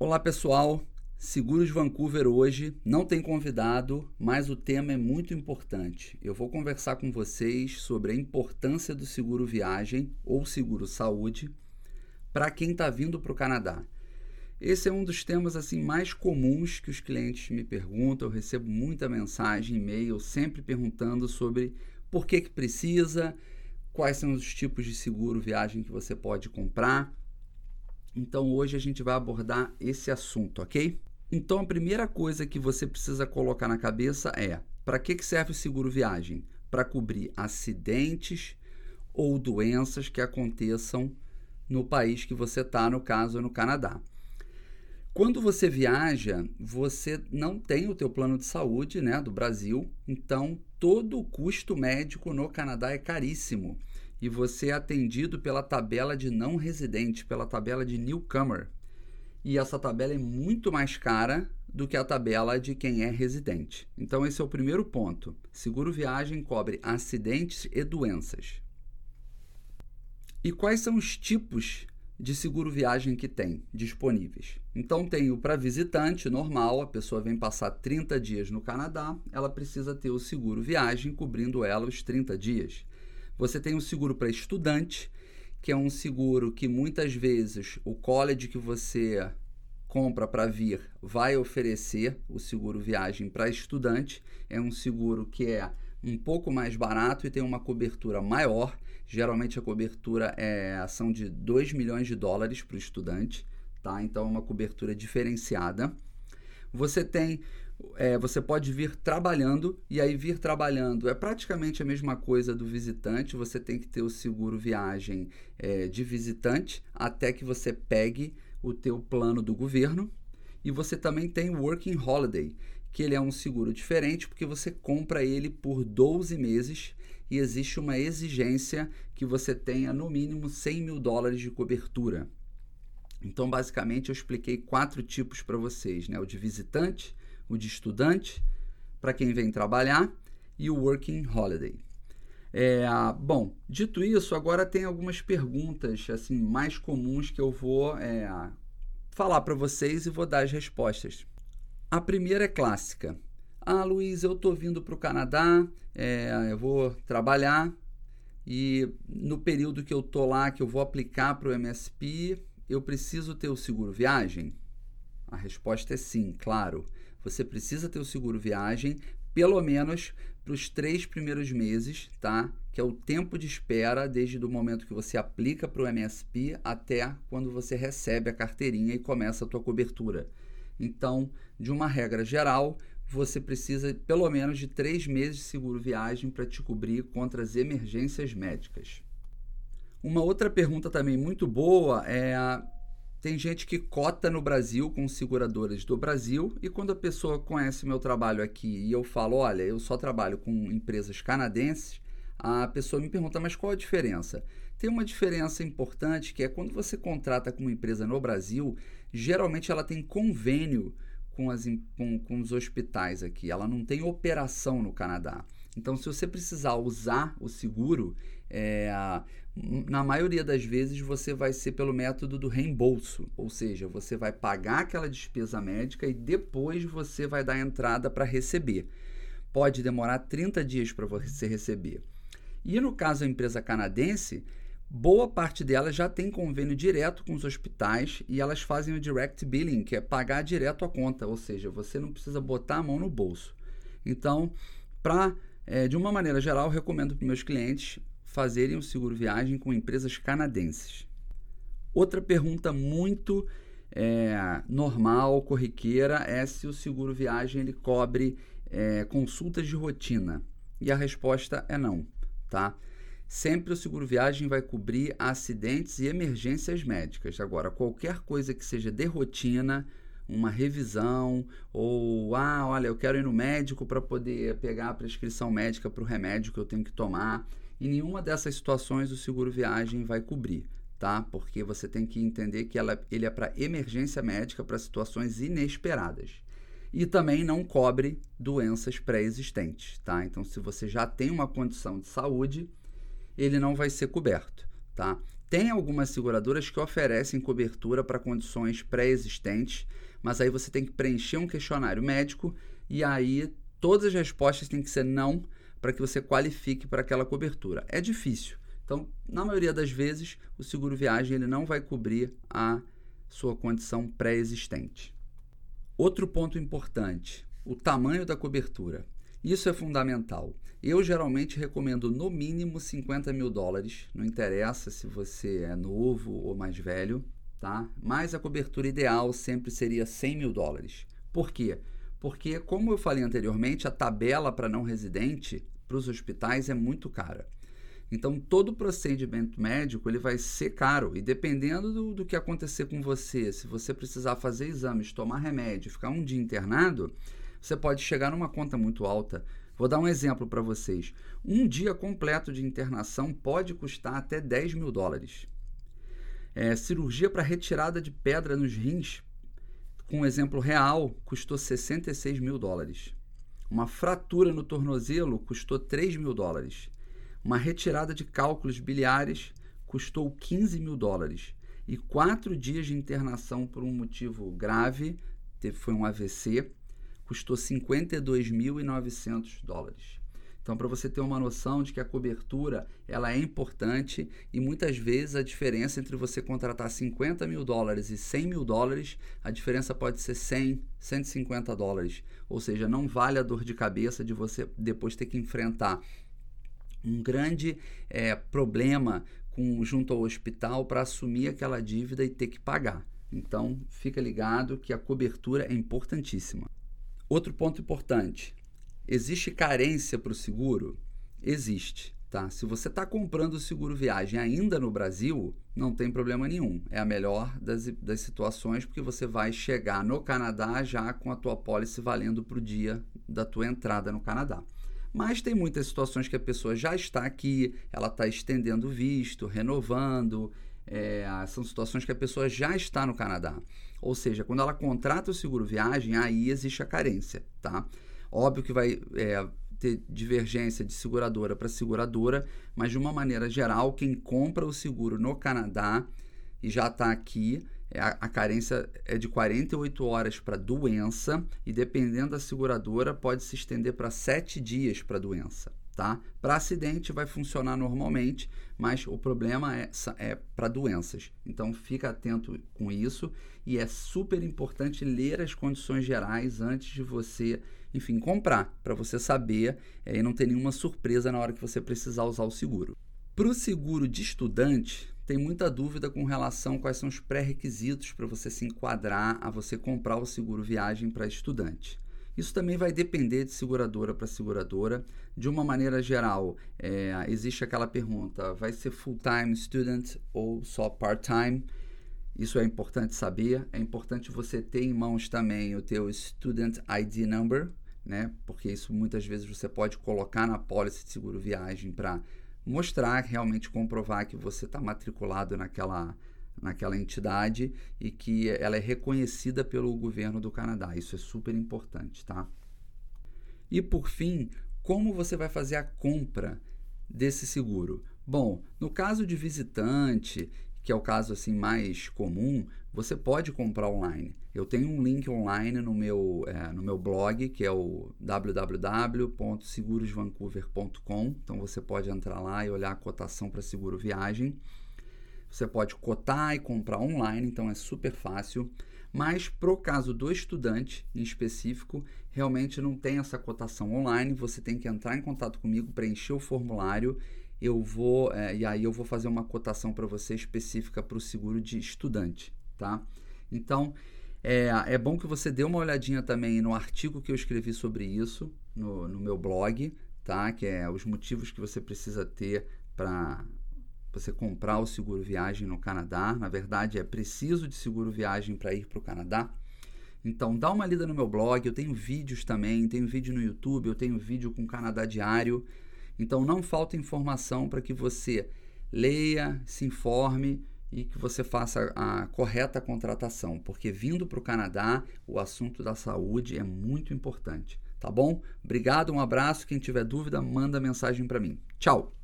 Olá pessoal, Seguros Vancouver hoje não tem convidado, mas o tema é muito importante. Eu vou conversar com vocês sobre a importância do seguro viagem ou seguro saúde para quem está vindo para o Canadá. Esse é um dos temas assim mais comuns que os clientes me perguntam. Eu recebo muita mensagem, e-mail, sempre perguntando sobre por que, que precisa, quais são os tipos de seguro viagem que você pode comprar. Então hoje a gente vai abordar esse assunto, ok? Então a primeira coisa que você precisa colocar na cabeça é: para que serve o seguro viagem? Para cobrir acidentes ou doenças que aconteçam no país que você está, no caso no Canadá. Quando você viaja, você não tem o teu plano de saúde, né, do Brasil, então todo o custo médico no Canadá é caríssimo e você é atendido pela tabela de não residente, pela tabela de newcomer. E essa tabela é muito mais cara do que a tabela de quem é residente. Então esse é o primeiro ponto. Seguro viagem cobre acidentes e doenças. E quais são os tipos de seguro viagem que tem disponíveis? Então tem o para visitante normal, a pessoa vem passar 30 dias no Canadá, ela precisa ter o seguro viagem cobrindo ela os 30 dias. Você tem o seguro para estudante, que é um seguro que muitas vezes o college que você compra para vir vai oferecer o seguro viagem para estudante. É um seguro que é um pouco mais barato e tem uma cobertura maior. Geralmente a cobertura é ação de 2 milhões de dólares para o estudante, tá? Então é uma cobertura diferenciada. Você tem é, você pode vir trabalhando e aí vir trabalhando é praticamente a mesma coisa do visitante. Você tem que ter o seguro viagem é, de visitante até que você pegue o teu plano do governo e você também tem o Working Holiday, que ele é um seguro diferente porque você compra ele por 12 meses e existe uma exigência que você tenha no mínimo 100 mil dólares de cobertura. Então, basicamente, eu expliquei quatro tipos para vocês, né? O de visitante, o de estudante, para quem vem trabalhar, e o Working Holiday. É, bom, dito isso, agora tem algumas perguntas assim mais comuns que eu vou é, falar para vocês e vou dar as respostas. A primeira é clássica. Ah, Luiz, eu estou vindo para o Canadá, é, eu vou trabalhar e no período que eu estou lá, que eu vou aplicar para o MSP, eu preciso ter o seguro viagem? A resposta é sim, claro você precisa ter o seguro viagem pelo menos para os três primeiros meses, tá? Que é o tempo de espera desde o momento que você aplica para o MSP até quando você recebe a carteirinha e começa a tua cobertura. Então, de uma regra geral, você precisa pelo menos de três meses de seguro viagem para te cobrir contra as emergências médicas. Uma outra pergunta também muito boa é tem gente que cota no Brasil com seguradoras do Brasil e quando a pessoa conhece meu trabalho aqui e eu falo, olha, eu só trabalho com empresas canadenses, a pessoa me pergunta, mas qual a diferença? Tem uma diferença importante que é quando você contrata com uma empresa no Brasil, geralmente ela tem convênio com, as, com, com os hospitais aqui, ela não tem operação no Canadá. Então, se você precisar usar o seguro, é, na maioria das vezes você vai ser pelo método do reembolso, ou seja, você vai pagar aquela despesa médica e depois você vai dar entrada para receber. Pode demorar 30 dias para você receber. E no caso da empresa canadense, boa parte delas já tem convênio direto com os hospitais e elas fazem o direct billing, que é pagar direto a conta, ou seja, você não precisa botar a mão no bolso. Então, para é, de uma maneira geral, recomendo para meus clientes fazerem o seguro viagem com empresas canadenses. Outra pergunta muito é, normal, corriqueira, é se o seguro viagem ele cobre é, consultas de rotina. E a resposta é não, tá? Sempre o seguro viagem vai cobrir acidentes e emergências médicas. Agora, qualquer coisa que seja de rotina, uma revisão ou ah, olha, eu quero ir no médico para poder pegar a prescrição médica para o remédio que eu tenho que tomar. E nenhuma dessas situações o seguro viagem vai cobrir, tá? Porque você tem que entender que ela, ele é para emergência médica, para situações inesperadas. E também não cobre doenças pré-existentes, tá? Então, se você já tem uma condição de saúde, ele não vai ser coberto, tá? Tem algumas seguradoras que oferecem cobertura para condições pré-existentes, mas aí você tem que preencher um questionário médico e aí todas as respostas têm que ser não para que você qualifique para aquela cobertura. É difícil. Então, na maioria das vezes, o seguro viagem ele não vai cobrir a sua condição pré-existente. Outro ponto importante: o tamanho da cobertura. Isso é fundamental. Eu geralmente recomendo no mínimo 50 mil dólares, não interessa se você é novo ou mais velho, tá? Mas a cobertura ideal sempre seria 100 mil dólares. Por quê? Porque, como eu falei anteriormente, a tabela para não residente para os hospitais é muito cara. Então, todo procedimento médico ele vai ser caro e dependendo do, do que acontecer com você, se você precisar fazer exames, tomar remédio, ficar um dia internado, você pode chegar numa conta muito alta. Vou dar um exemplo para vocês. Um dia completo de internação pode custar até 10 mil dólares. É, cirurgia para retirada de pedra nos rins, com um exemplo real, custou 66 mil dólares. Uma fratura no tornozelo custou 3 mil dólares. Uma retirada de cálculos biliares custou 15 mil dólares. E quatro dias de internação por um motivo grave, foi um AVC, custou 52.900 dólares. Então, para você ter uma noção de que a cobertura ela é importante e muitas vezes a diferença entre você contratar 50 mil dólares e 100 mil dólares, a diferença pode ser 100, 150 dólares. Ou seja, não vale a dor de cabeça de você depois ter que enfrentar um grande é, problema com, junto ao hospital para assumir aquela dívida e ter que pagar. Então, fica ligado que a cobertura é importantíssima. Outro ponto importante: existe carência para o seguro? Existe. Tá? Se você está comprando o seguro viagem ainda no Brasil, não tem problema nenhum. É a melhor das, das situações porque você vai chegar no Canadá já com a tua pólice valendo para o dia da tua entrada no Canadá. Mas tem muitas situações que a pessoa já está aqui, ela está estendendo o visto, renovando. É, são situações que a pessoa já está no Canadá. Ou seja, quando ela contrata o seguro viagem, aí existe a carência, tá? Óbvio que vai é, ter divergência de seguradora para seguradora, mas de uma maneira geral, quem compra o seguro no Canadá e já está aqui, é, a, a carência é de 48 horas para doença e dependendo da seguradora pode se estender para 7 dias para doença. Tá? Para acidente vai funcionar normalmente, mas o problema é, é para doenças. Então fica atento com isso e é super importante ler as condições gerais antes de você, enfim, comprar, para você saber é, e não ter nenhuma surpresa na hora que você precisar usar o seguro. Para o seguro de estudante, tem muita dúvida com relação a quais são os pré-requisitos para você se enquadrar a você comprar o seguro viagem para estudante. Isso também vai depender de seguradora para seguradora. De uma maneira geral, é, existe aquela pergunta: vai ser full-time student ou só part-time? Isso é importante saber. É importante você ter em mãos também o teu Student ID Number, né? Porque isso muitas vezes você pode colocar na pólice de seguro viagem para mostrar, realmente comprovar que você está matriculado naquela, naquela entidade e que ela é reconhecida pelo governo do Canadá. Isso é super importante, tá? E por fim, como você vai fazer a compra desse seguro? Bom, no caso de visitante, que é o caso assim mais comum, você pode comprar online. Eu tenho um link online no meu, é, no meu blog, que é o www.segurosvancouver.com. Então você pode entrar lá e olhar a cotação para seguro viagem. Você pode cotar e comprar online, então é super fácil. Mas pro caso do estudante em específico, realmente não tem essa cotação online. Você tem que entrar em contato comigo, preencher o formulário. Eu vou é, e aí eu vou fazer uma cotação para você específica para o seguro de estudante tá? Então, é, é bom que você dê uma olhadinha também no artigo que eu escrevi sobre isso no, no meu blog, tá? Que é os motivos que você precisa ter para você comprar o seguro viagem no Canadá. Na verdade, é preciso de seguro viagem para ir para o Canadá. Então, dá uma lida no meu blog. Eu tenho vídeos também, tenho vídeo no YouTube, eu tenho vídeo com Canadá Diário. Então, não falta informação para que você leia, se informe e que você faça a correta contratação, porque vindo para o Canadá, o assunto da saúde é muito importante, tá bom? Obrigado, um abraço. Quem tiver dúvida, manda mensagem para mim. Tchau!